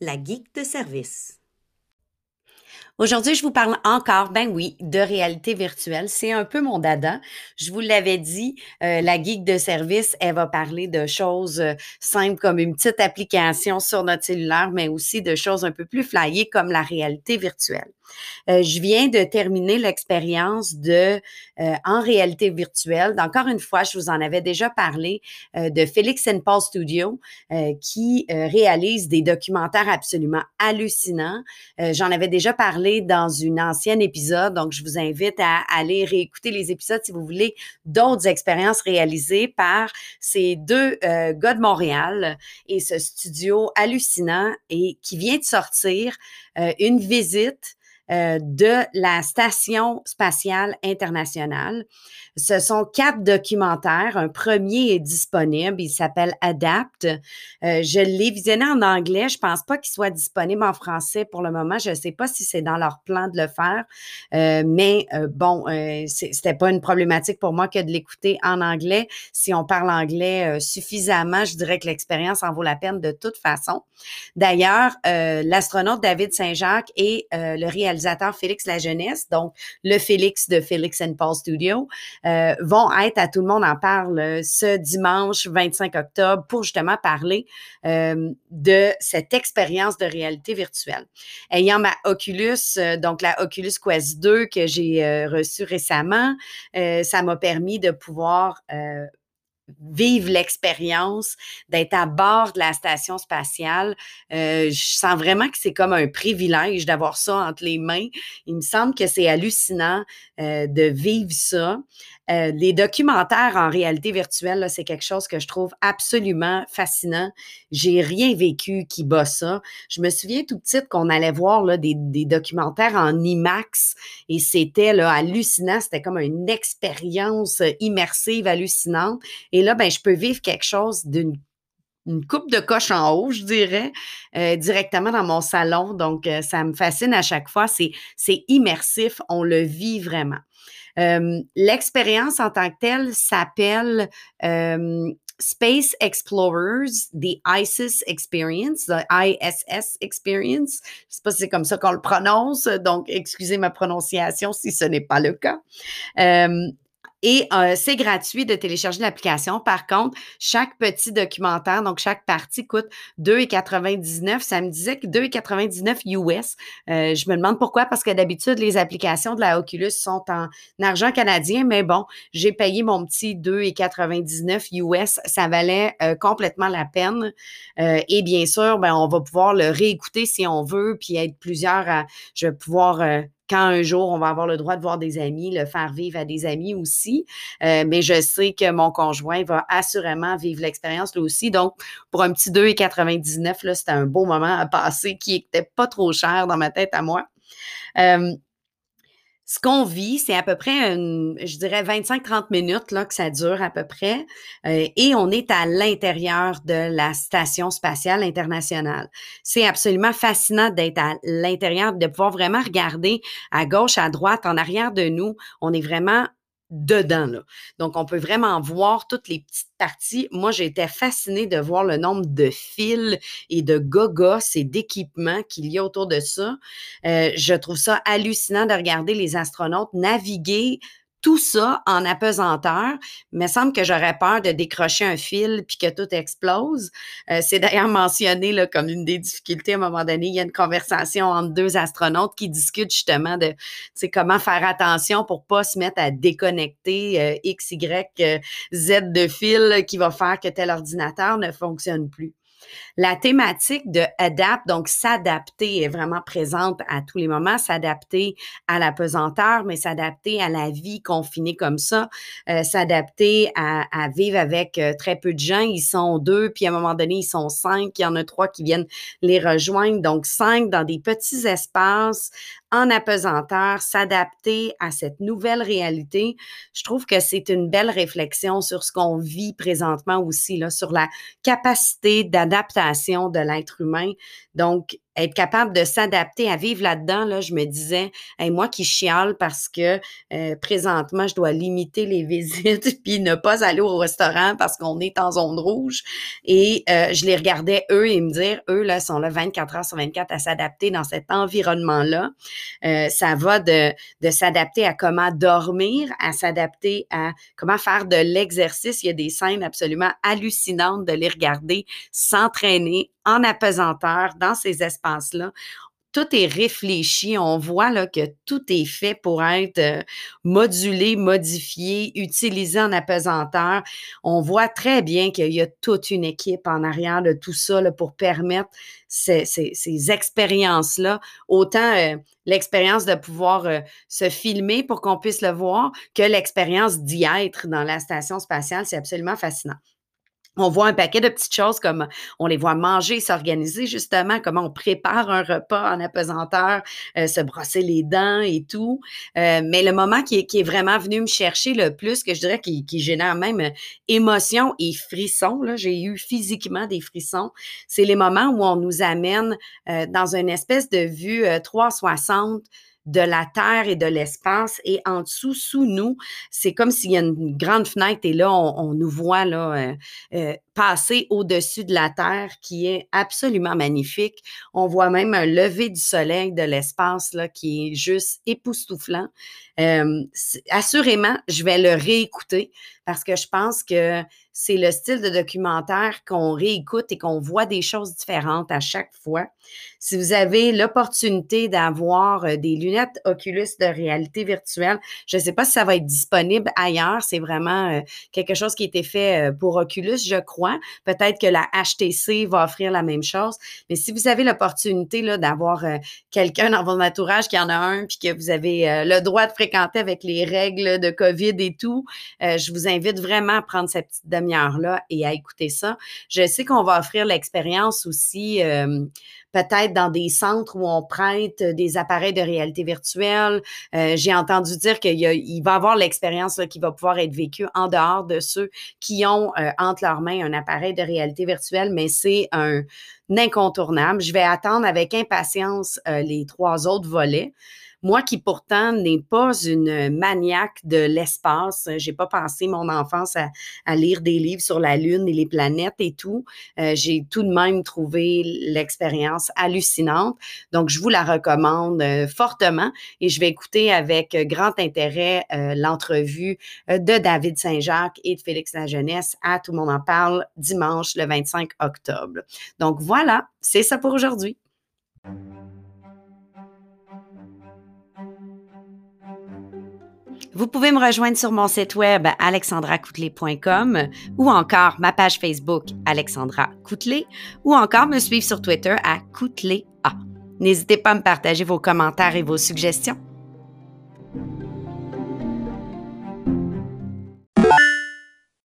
la geek de service. Aujourd'hui, je vous parle encore, ben oui, de réalité virtuelle. C'est un peu mon dada. Je vous l'avais dit, euh, la geek de service, elle va parler de choses euh, simples comme une petite application sur notre cellulaire, mais aussi de choses un peu plus flyées comme la réalité virtuelle. Euh, je viens de terminer l'expérience de en réalité virtuelle. Encore une fois, je vous en avais déjà parlé de Félix Paul Studio qui réalise des documentaires absolument hallucinants. J'en avais déjà parlé dans une ancienne épisode, donc je vous invite à aller réécouter les épisodes si vous voulez d'autres expériences réalisées par ces deux gars de Montréal et ce studio hallucinant et qui vient de sortir une visite euh, de la Station spatiale internationale. Ce sont quatre documentaires. Un premier est disponible. Il s'appelle Adapt. Euh, je l'ai visionné en anglais. Je pense pas qu'il soit disponible en français pour le moment. Je ne sais pas si c'est dans leur plan de le faire. Euh, mais bon, c'était pas une problématique pour moi que de l'écouter en anglais. Si on parle anglais suffisamment, je dirais que l'expérience en vaut la peine de toute façon. D'ailleurs, l'astronaute David Saint-Jacques et le réalisateur Félix La Jeunesse, donc le Félix de Félix and Paul Studio, euh, vont être à Tout le monde en parle ce dimanche 25 octobre pour justement parler euh, de cette expérience de réalité virtuelle. Ayant ma Oculus, euh, donc la Oculus Quest 2 que j'ai reçue récemment, ça m'a permis de pouvoir vivre l'expérience d'être à bord de la station spatiale. Euh, je sens vraiment que c'est comme un privilège d'avoir ça entre les mains. Il me semble que c'est hallucinant euh, de vivre ça. Euh, les documentaires en réalité virtuelle, c'est quelque chose que je trouve absolument fascinant. J'ai rien vécu qui bat ça. Je me souviens tout petit qu'on allait voir des, des, documentaires en IMAX et c'était hallucinant. C'était comme une expérience immersive hallucinante. Et là, ben, je peux vivre quelque chose d'une une coupe de coche en haut, je dirais, euh, directement dans mon salon. Donc, euh, ça me fascine à chaque fois. C'est immersif, on le vit vraiment. Euh, l'expérience en tant que telle s'appelle Space Explorers, the ISIS Experience, the ISS Experience. Je ne sais pas si c'est comme ça qu'on le prononce, donc excusez ma prononciation si ce n'est pas le cas. Et euh, c'est gratuit de télécharger l'application. Par contre, chaque petit documentaire, donc chaque partie coûte 2,99. Ça me disait que 2,99 US. Euh, je me demande pourquoi, parce que d'habitude, les applications de la Oculus sont en argent canadien, mais bon, j'ai payé mon petit 2,99 US. Ça valait euh, complètement la peine. et bien sûr, ben, on va pouvoir le réécouter si on veut, puis être plusieurs à, je vais pouvoir quand un jour on va avoir le droit de voir des amis, le faire vivre à des amis aussi. Euh, mais je sais que mon conjoint va assurément vivre l'expérience lui aussi. Donc, pour un petit 2,99, là, c'était un beau moment à passer qui n'était pas trop cher dans ma tête à moi. Euh, ce qu'on vit, c'est à peu près, je dirais, 25-30 minutes là, que ça dure à peu près. Euh, et on est à l'intérieur de la Station spatiale internationale. C'est absolument fascinant d'être à l'intérieur, de pouvoir vraiment regarder à gauche, à droite, en arrière de nous. On est vraiment dedans. Là. Donc, on peut vraiment voir toutes les petites parties. Moi, j'ai été fascinée de voir le nombre de fils et de gogos et d'équipements qu'il y a autour de ça. Euh, je trouve ça hallucinant de regarder les astronautes naviguer tout ça en apesanteur. Me semble que j'aurais peur de décrocher un fil puis que tout explose. Euh, c'est d'ailleurs mentionné comme une des difficultés à un moment donné. Il y a une conversation entre deux astronautes qui discutent justement de comment faire attention pour pas se mettre à déconnecter euh, X, Y, euh, Z de fil qui va faire que tel ordinateur ne fonctionne plus. La thématique de adapt, donc s'adapter, est vraiment présente à tous les moments, s'adapter à la pesanteur, mais s'adapter à la vie confinée comme ça, euh, s'adapter à, vivre avec euh, très peu de gens. Ils sont deux, puis à un moment donné, ils sont cinq. Il y en a trois qui viennent les rejoindre. Donc, cinq dans des petits espaces en apesanteur, s'adapter à cette nouvelle réalité. Je trouve que c'est une belle réflexion sur ce qu'on vit présentement aussi, là, sur la capacité d'adaptation de l'être humain. Donc, être capable de s'adapter à vivre là-dedans, là, je me disais, moi qui chiale parce que euh, présentement, je dois limiter les visites puis ne pas aller au restaurant parce qu'on est en zone rouge. Et euh, je les regardais, eux, et me dire, eux, là, sont là 24 heures sur 24 à s'adapter dans cet environnement-là. Euh, ça va de, de s'adapter à comment dormir, à s'adapter à comment faire de l'exercice. Il y a des scènes absolument hallucinantes de les regarder s'entraîner en apesanteur dans ces tout est réfléchi. On voit que tout est fait pour être euh, modulé, modifié, utilisé en apesanteur. On voit très bien qu'il y a toute une équipe en arrière de tout ça pour permettre ces, ces, expériences-là. Autant euh, l'expérience de pouvoir euh, se filmer pour qu'on puisse le voir que l'expérience d'y être dans la station spatiale. C'est absolument fascinant on voit un paquet de petites choses comme on les voit manger, s'organiser justement, comment on prépare un repas en apesanteur, euh, se brosser les dents et tout. Euh, mais le moment qui est, vraiment venu me chercher le plus, que je dirais qui, génère même euh, émotion et frissons, j'ai eu physiquement des frissons, c'est les moments où on nous amène dans une espèce de vue 360 de la terre et de l'espace et en dessous, sous nous, c'est comme s'il y a une grande fenêtre et là, on, nous voit là, euh, euh, passer au-dessus de la terre qui est absolument magnifique. On voit même un lever du soleil de l'espace là, qui est juste époustouflant. Euh, assurément, je vais le réécouter parce que je pense que c'est le style de documentaire qu'on réécoute et qu'on voit des choses différentes à chaque fois. Si vous avez l'opportunité d'avoir euh, des lunettes Oculus de réalité virtuelle, je ne sais pas si ça va être disponible ailleurs. C'est vraiment euh, quelque chose qui a été fait pour Oculus, je crois. Peut-être que la HTC va offrir la même chose. Mais si vous avez l'opportunité d'avoir quelqu'un dans votre entourage qui en a un, puis que vous avez le droit de fréquenter avec les règles de COVID et tout, je vous invite vraiment à prendre cette petite demi-heure-là et à écouter ça. Je sais qu'on va offrir l'expérience aussi peut-être dans des centres où on prête des appareils de réalité virtuelle. Euh, j'ai entendu dire qu'il il va avoir l'expérience qui va pouvoir être vécue en dehors de ceux qui ont euh, entre leurs mains un appareil de réalité virtuelle, mais c'est un, incontournable. Je vais attendre avec impatience euh, les trois autres volets. Moi qui pourtant n'ai pas une maniaque de l'espace, euh, j'ai pas passé mon enfance à, lire des livres sur la Lune et les planètes et tout. Euh, j'ai tout de même trouvé l'expérience hallucinante. Donc, je vous la recommande euh, fortement et je vais écouter avec grand intérêt l'entrevue de David Saint-Jacques et de Félix Lajeunesse à Tout le monde en parle dimanche le 25 octobre. Donc, voilà, c'est ça pour aujourd'hui. Vous pouvez me rejoindre sur mon site web alexandracoutelet.com ou encore ma page Facebook Alexandra Coutelet ou encore me suivre sur Twitter à Coutelet N'hésitez pas à me partager vos commentaires et vos suggestions.